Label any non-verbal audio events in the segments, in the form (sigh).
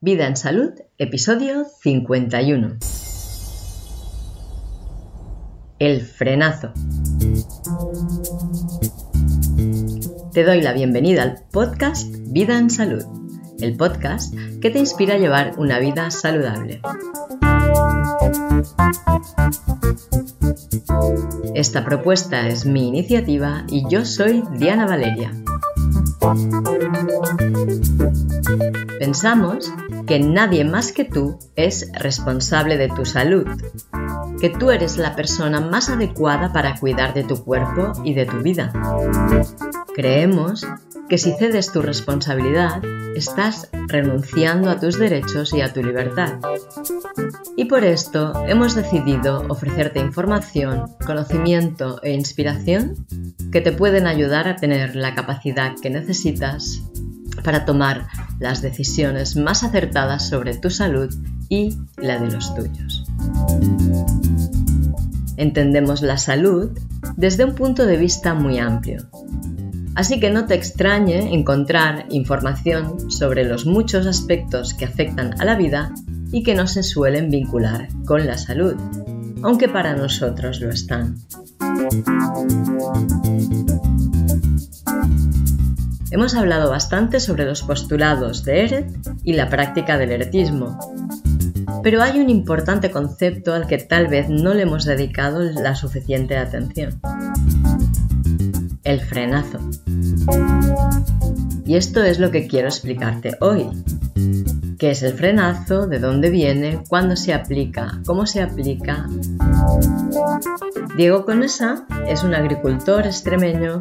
Vida en Salud, episodio 51. El frenazo. Te doy la bienvenida al podcast Vida en Salud, el podcast que te inspira a llevar una vida saludable. Esta propuesta es mi iniciativa y yo soy Diana Valeria. Pensamos que nadie más que tú es responsable de tu salud, que tú eres la persona más adecuada para cuidar de tu cuerpo y de tu vida. Creemos que si cedes tu responsabilidad, estás renunciando a tus derechos y a tu libertad. Y por esto hemos decidido ofrecerte información, conocimiento e inspiración que te pueden ayudar a tener la capacidad que necesitas para tomar las decisiones más acertadas sobre tu salud y la de los tuyos. Entendemos la salud desde un punto de vista muy amplio. Así que no te extrañe encontrar información sobre los muchos aspectos que afectan a la vida y que no se suelen vincular con la salud, aunque para nosotros lo están. Hemos hablado bastante sobre los postulados de Eret y la práctica del eretismo, pero hay un importante concepto al que tal vez no le hemos dedicado la suficiente atención. El frenazo. Y esto es lo que quiero explicarte hoy. ¿Qué es el frenazo? ¿De dónde viene? ¿Cuándo se aplica? ¿Cómo se aplica? Diego Conesa es un agricultor extremeño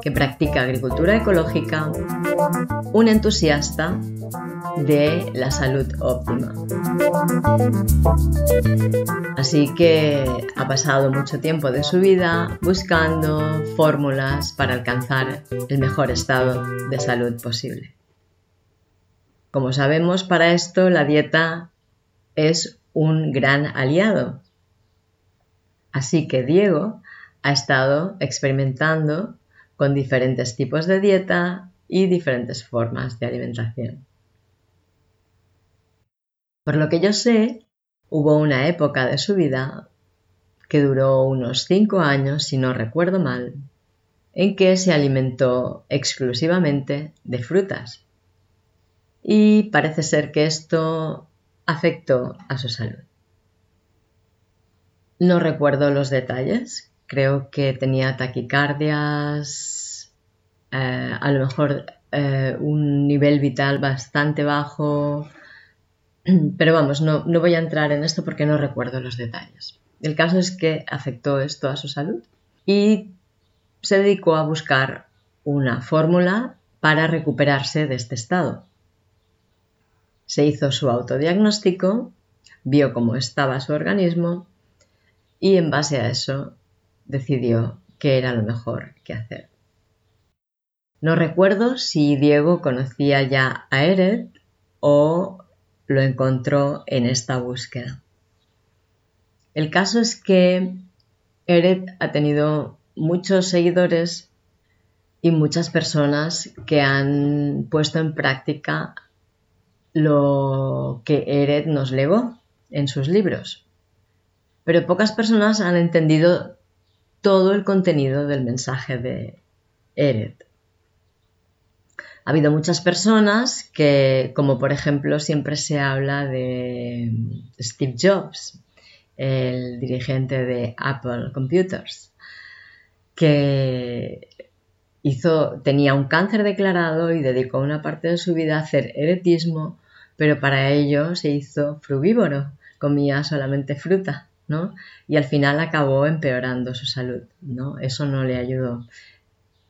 que practica agricultura ecológica, un entusiasta de la salud óptima. Así que ha pasado mucho tiempo de su vida buscando fórmulas para alcanzar el mejor estado de salud posible. Como sabemos, para esto la dieta es un gran aliado. Así que Diego ha estado experimentando con diferentes tipos de dieta y diferentes formas de alimentación. Por lo que yo sé, hubo una época de su vida que duró unos 5 años, si no recuerdo mal, en que se alimentó exclusivamente de frutas y parece ser que esto afectó a su salud. No recuerdo los detalles, creo que tenía taquicardias, eh, a lo mejor eh, un nivel vital bastante bajo, (clears throat) pero vamos, no, no voy a entrar en esto porque no recuerdo los detalles. El caso es que afectó esto a su salud y se dedicó a buscar una fórmula para recuperarse de este estado. Se hizo su autodiagnóstico, vio cómo estaba su organismo y en base a eso decidió qué era lo mejor que hacer. No recuerdo si Diego conocía ya a Eret o lo encontró en esta búsqueda. El caso es que Eret ha tenido muchos seguidores y muchas personas que han puesto en práctica lo que Eret nos legó en sus libros. Pero pocas personas han entendido todo el contenido del mensaje de Eret. Ha habido muchas personas que, como por ejemplo siempre se habla de Steve Jobs, el dirigente de Apple Computers, que tenía un cáncer declarado y dedicó una parte de su vida a hacer eretismo pero para ello se hizo frugívoro, comía solamente fruta, ¿no? Y al final acabó empeorando su salud, ¿no? Eso no le ayudó.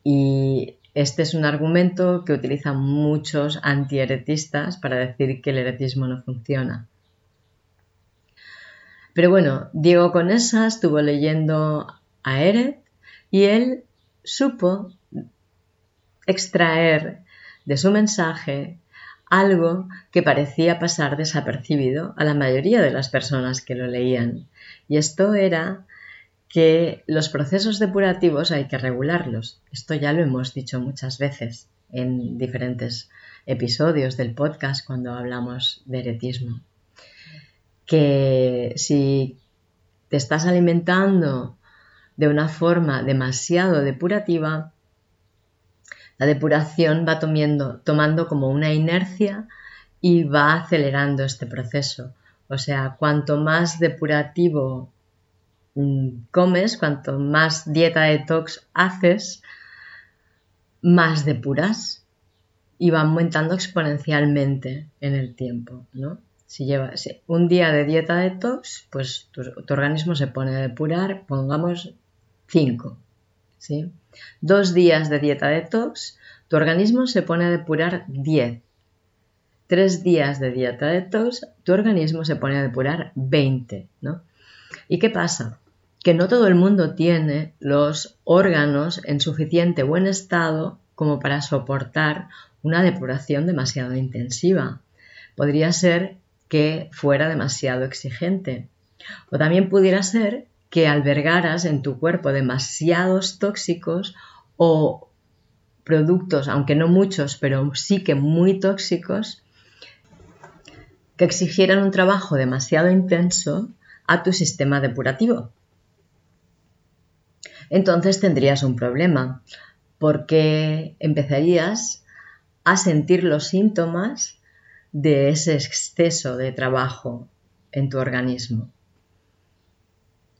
Y este es un argumento que utilizan muchos antiheretistas para decir que el heretismo no funciona. Pero bueno, Diego Conesa estuvo leyendo a Eret y él supo extraer de su mensaje algo que parecía pasar desapercibido a la mayoría de las personas que lo leían. Y esto era que los procesos depurativos hay que regularlos. Esto ya lo hemos dicho muchas veces en diferentes episodios del podcast cuando hablamos de eretismo. Que si te estás alimentando de una forma demasiado depurativa, la depuración va tomando, como una inercia y va acelerando este proceso. O sea, cuanto más depurativo mm, comes, cuanto más dieta detox haces, más depuras y va aumentando exponencialmente en el tiempo, ¿no? Si llevas un día de dieta detox, pues tu, tu organismo se pone a depurar, pongamos 5, ¿sí? Dos días de dieta detox, tu organismo se pone a depurar 10. Tres días de dieta detox, tu organismo se pone a depurar 20, ¿no? ¿Y qué pasa? Que no todo el mundo tiene los órganos en suficiente buen estado como para soportar una depuración demasiado intensiva. Podría ser que fuera demasiado exigente. O también pudiera ser que albergaras en tu cuerpo demasiados tóxicos o productos, aunque no muchos, pero sí que muy tóxicos, que exigieran un trabajo demasiado intenso a tu sistema depurativo. Entonces tendrías un problema, porque empezarías a sentir los síntomas de ese exceso de trabajo en tu organismo.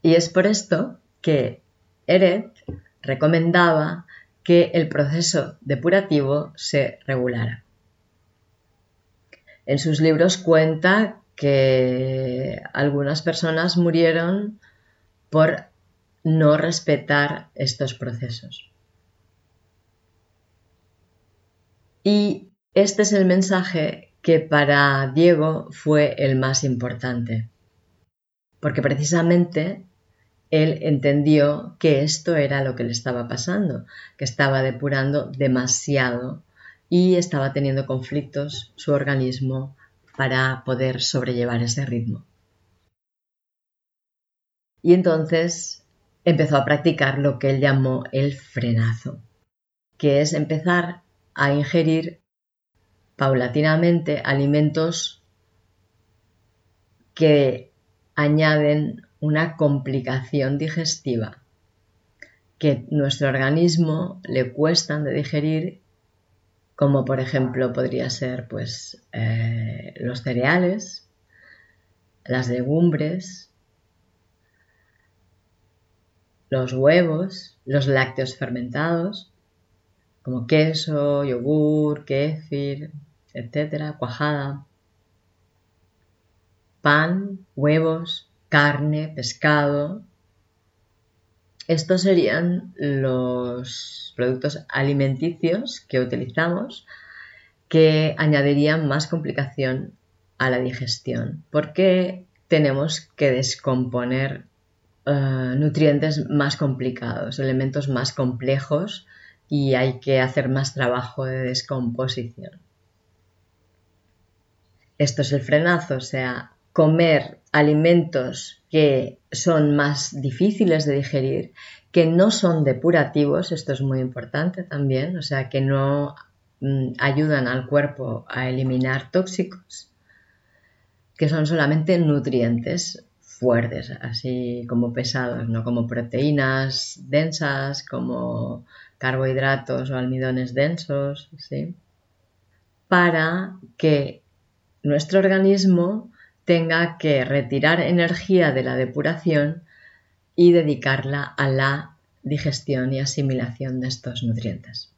Y es por esto que Eret recomendaba que el proceso depurativo se regulara. En sus libros cuenta que algunas personas murieron por no respetar estos procesos. Y este es el mensaje que para Diego fue el más importante, porque precisamente él entendió que esto era lo que le estaba pasando, que estaba depurando demasiado y estaba teniendo conflictos su organismo para poder sobrellevar ese ritmo. Y entonces empezó a practicar lo que él llamó el frenazo, que es empezar a ingerir paulatinamente alimentos que añaden una complicación digestiva que nuestro organismo le cuestan de digerir, como por ejemplo podría ser pues, eh, los cereales, las legumbres, los huevos, los lácteos fermentados, como queso, yogur, kéfir, etcétera, cuajada, pan, huevos, carne, pescado. Estos serían los productos alimenticios que utilizamos que añadirían más complicación a la digestión porque tenemos que descomponer eh, nutrientes más complicados, elementos más complejos y hay que hacer más trabajo de descomposición. Esto es el frenazo, o sea, comer alimentos que son más difíciles de digerir, que no son depurativos, esto es muy importante también, o sea, que no mm, ayudan al cuerpo a eliminar tóxicos, que son solamente nutrientes fuertes, así como pesados, no como proteínas densas, como carbohidratos o almidones densos, ¿sí? para que nuestro organismo tenga que retirar energía de la depuración y dedicarla a la digestión y asimilación de estos nutrientes.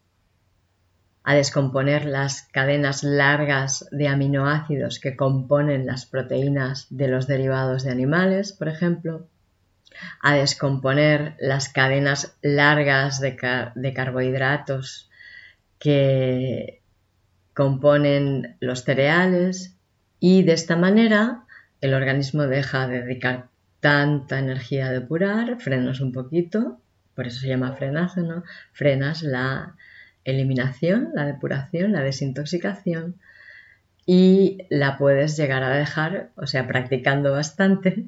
A descomponer las cadenas largas de aminoácidos que componen las proteínas de los derivados de animales, por ejemplo. A descomponer las cadenas largas de, de carbohidratos que componen los cereales y de esta manera el organismo deja de dedicar tanta energía a depurar, frenas un poquito, por eso se llama frenazo, ¿no? Frenas la eliminación, la depuración, la desintoxicación y la puedes llegar a dejar, o sea, practicando bastante,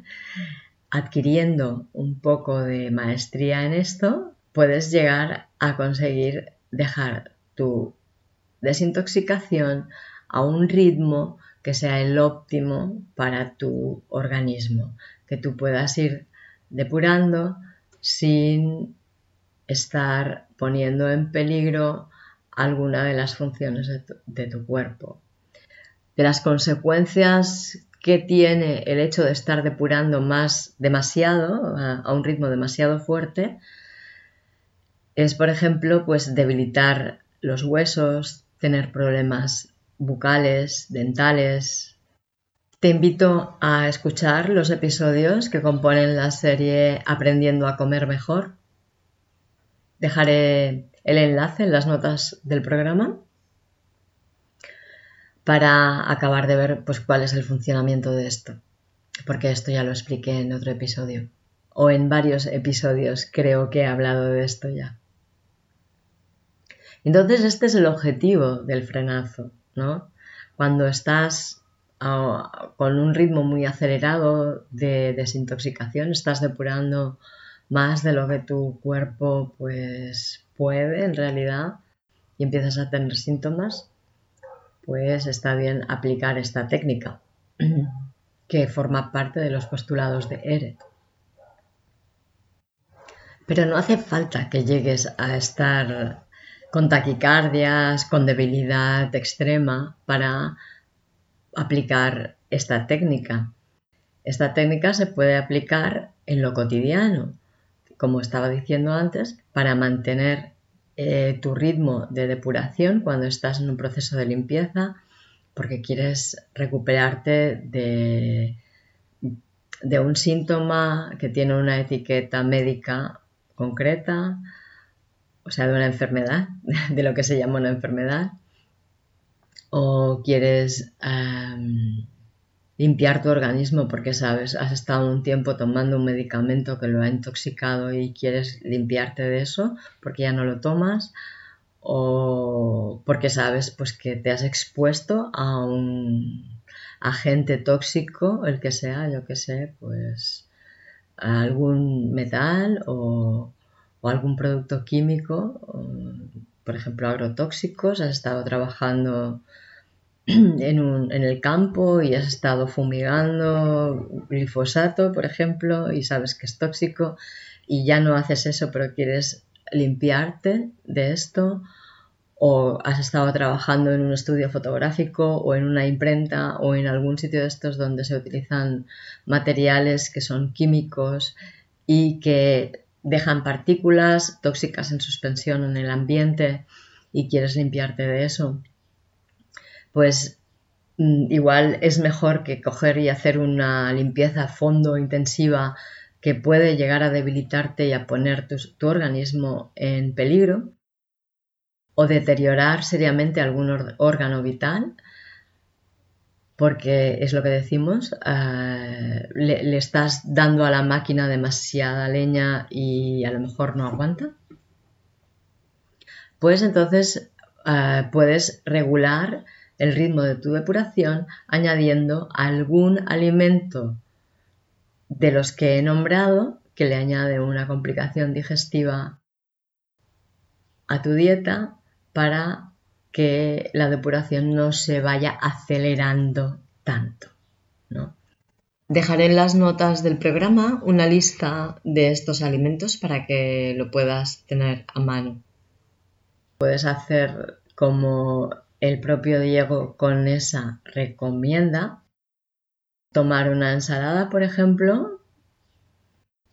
adquiriendo un poco de maestría en esto, puedes llegar a conseguir dejar tu desintoxicación a un ritmo que sea el óptimo para tu organismo, que tú puedas ir depurando sin estar poniendo en peligro alguna de las funciones de tu, cuerpo. De las consecuencias que tiene el hecho de estar depurando más demasiado, a, un ritmo demasiado fuerte, es, por ejemplo, pues debilitar los huesos, tener problemas bucales, dentales. Te invito a escuchar los episodios que componen la serie Aprendiendo a comer mejor. Dejaré el enlace en las notas del programa para acabar de ver pues, cuál es el funcionamiento de esto, porque esto ya lo expliqué en otro episodio, o en varios episodios creo que he hablado de esto ya. Entonces este es el objetivo del frenazo, ¿no? Cuando estás ah, con un ritmo muy acelerado de desintoxicación, estás depurando más de lo que tu cuerpo pues puede en realidad y empiezas a tener síntomas, pues está bien aplicar esta técnica (clears throat) que forma parte de los postulados de Eret. Pero no hace falta que llegues a estar con taquicardias, con debilidad extrema para aplicar esta técnica. Esta técnica se puede aplicar en lo cotidiano, como estaba diciendo antes, para mantener eh, tu ritmo de depuración cuando estás en un proceso de limpieza, porque quieres recuperarte de, de un síntoma que tiene una etiqueta médica concreta, o sea, de una enfermedad, (laughs) de lo que se llama una enfermedad, o quieres limpiar tu organismo porque sabes, has estado un tiempo tomando un medicamento que lo ha intoxicado y quieres limpiarte de eso porque ya no lo tomas, o porque sabes pues que te has expuesto a un agente tóxico, el que sea, yo que sé, pues algún metal o o algún producto químico, por ejemplo agrotóxicos, has estado trabajando (clears throat) en, el campo y has estado fumigando glifosato, por ejemplo, y sabes que es tóxico y ya no haces eso, pero quieres limpiarte de esto, o has estado trabajando en un estudio fotográfico o en una imprenta o en algún sitio de estos donde se utilizan materiales que son químicos y que dejan partículas tóxicas en suspensión en el ambiente y quieres limpiarte de eso, pues mm, igual es mejor que coger y hacer una limpieza a fondo intensiva que puede llegar a debilitarte y a poner tu, organismo en peligro o deteriorar seriamente algún órgano vital porque es lo que decimos, eh, le, estás dando a la máquina demasiada leña y a lo mejor no aguanta, pues entonces eh, puedes regular el ritmo de tu depuración añadiendo algún alimento de los que he nombrado que le añade una complicación digestiva a tu dieta para que la depuración no se vaya acelerando tanto. Dejaré en las notas del programa una lista de estos alimentos para que lo puedas tener a mano. Puedes hacer como el propio Diego con esa recomienda, tomar una ensalada, por ejemplo,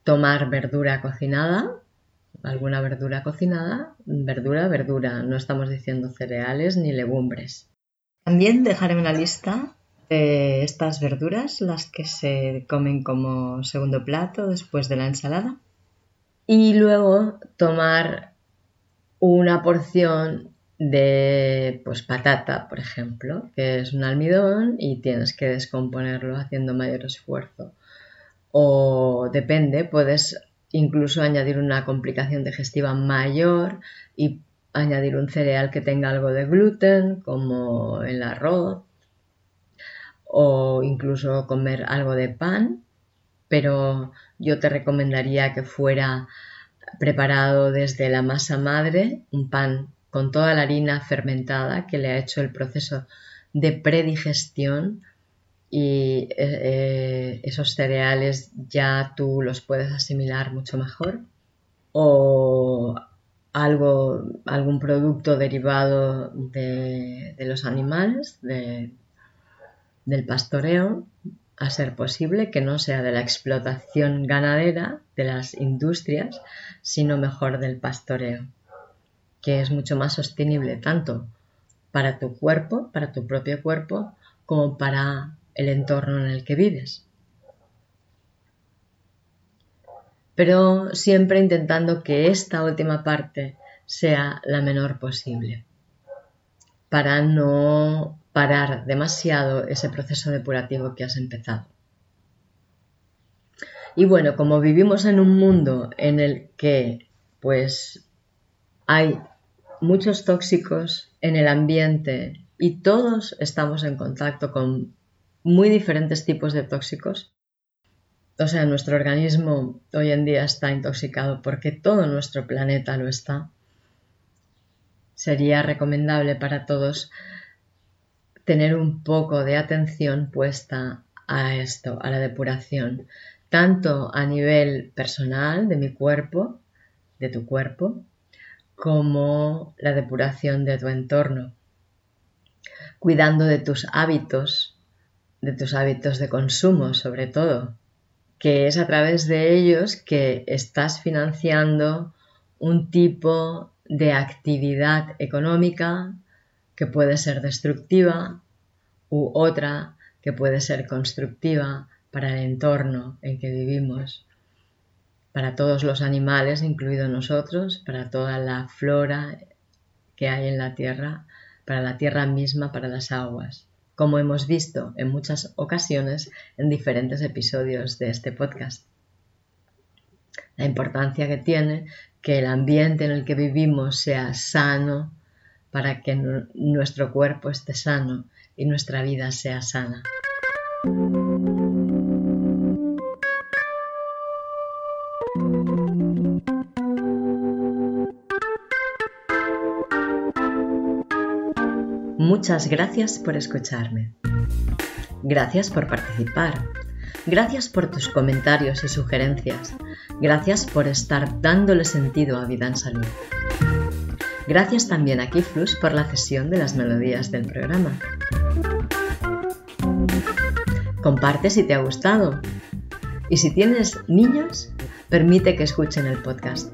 tomar verdura cocinada, alguna verdura cocinada, verdura, verdura, no estamos diciendo cereales ni legumbres. También dejaré una lista de estas verduras, las que se comen como segundo plato después de la ensalada. Y luego tomar una porción de pues patata, por ejemplo, que es un almidón y tienes que descomponerlo haciendo mayor esfuerzo. O depende, puedes incluso añadir una complicación digestiva mayor y añadir un cereal que tenga algo de gluten, como el arroz, o incluso comer algo de pan, pero yo te recomendaría que fuera preparado desde la masa madre, un pan con toda la harina fermentada que le ha hecho el proceso de predigestión y eh, eh, esos cereales ya tú los puedes asimilar mucho mejor o algo, algún producto derivado de, los animales, del pastoreo, a ser posible que no sea de la explotación ganadera de las industrias, sino mejor del pastoreo, que es mucho más sostenible tanto para tu cuerpo, para tu propio cuerpo, como para el entorno en el que vives. Pero siempre intentando que esta última parte sea la menor posible, para no parar demasiado ese proceso depurativo que has empezado. Y bueno, como vivimos en un mundo en el que pues hay muchos tóxicos en el ambiente y todos estamos en contacto con muy diferentes tipos de tóxicos. O sea, nuestro organismo hoy en día está intoxicado porque todo nuestro planeta lo está. Sería recomendable para todos tener un poco de atención puesta a esto, a la depuración, tanto a nivel personal de mi cuerpo, de tu cuerpo, como la depuración de tu entorno, cuidando de tus hábitos de tus hábitos de consumo, sobre todo, que es a través de ellos que estás financiando un tipo de actividad económica que puede ser destructiva u otra que puede ser constructiva para el entorno en que vivimos, para todos los animales, incluidos nosotros, para toda la flora que hay en la tierra, para la tierra misma, para las aguas como hemos visto en muchas ocasiones en diferentes episodios de este podcast. La importancia que tiene que el ambiente en el que vivimos sea sano para que nuestro cuerpo esté sano y nuestra vida sea sana. Muchas gracias por escucharme. Gracias por participar. Gracias por tus comentarios y sugerencias. Gracias por estar dándole sentido a Vida en Salud. Gracias también a Kiflus por la cesión de las melodías del programa. Comparte si te ha gustado. Y si tienes niños, permite que escuchen el podcast.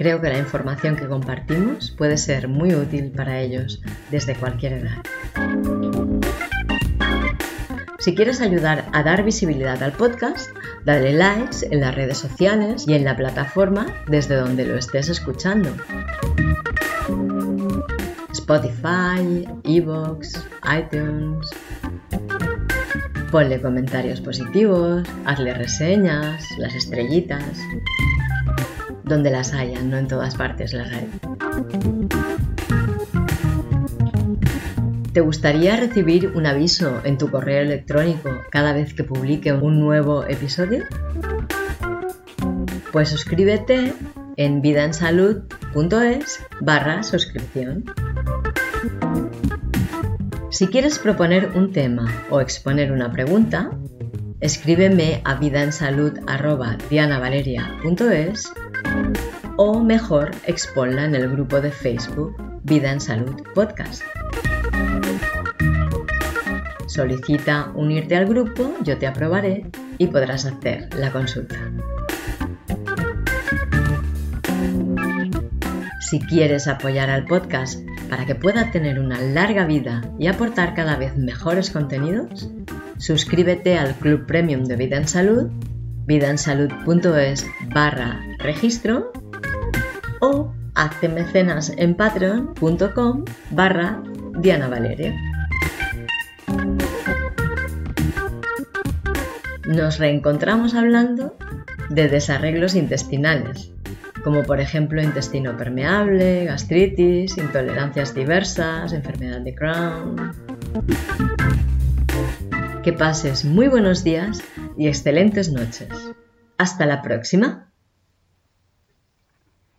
Creo que la información que compartimos puede ser muy útil para ellos desde cualquier edad. Si quieres ayudar a dar visibilidad al podcast, dale likes en las redes sociales y en la plataforma desde donde lo estés escuchando. Spotify, Evox, iTunes. Ponle comentarios positivos, hazle reseñas, las estrellitas donde las hayan, no en todas partes las hay. ¿Te gustaría recibir un aviso en tu correo electrónico cada vez que publique un nuevo episodio? Pues suscríbete en vidaensalud.es barra suscripción. Si quieres proponer un tema o exponer una pregunta, escríbeme a vidaensalud.dianavaleria.es o mejor exponla en el grupo de Facebook Vida en Salud Podcast. Solicita unirte al grupo, yo te aprobaré y podrás hacer la consulta. Si quieres apoyar al podcast para que pueda tener una larga vida y aportar cada vez mejores contenidos, suscríbete al Club Premium de Vida en Salud, vidaensalud.es barra registro o hazte mecenas en patreon.com barra Diana Valeria. Nos reencontramos hablando de desarreglos intestinales, como por ejemplo intestino permeable, gastritis, intolerancias diversas, enfermedad de Crohn. Que pases muy buenos días y excelentes noches. Hasta la próxima.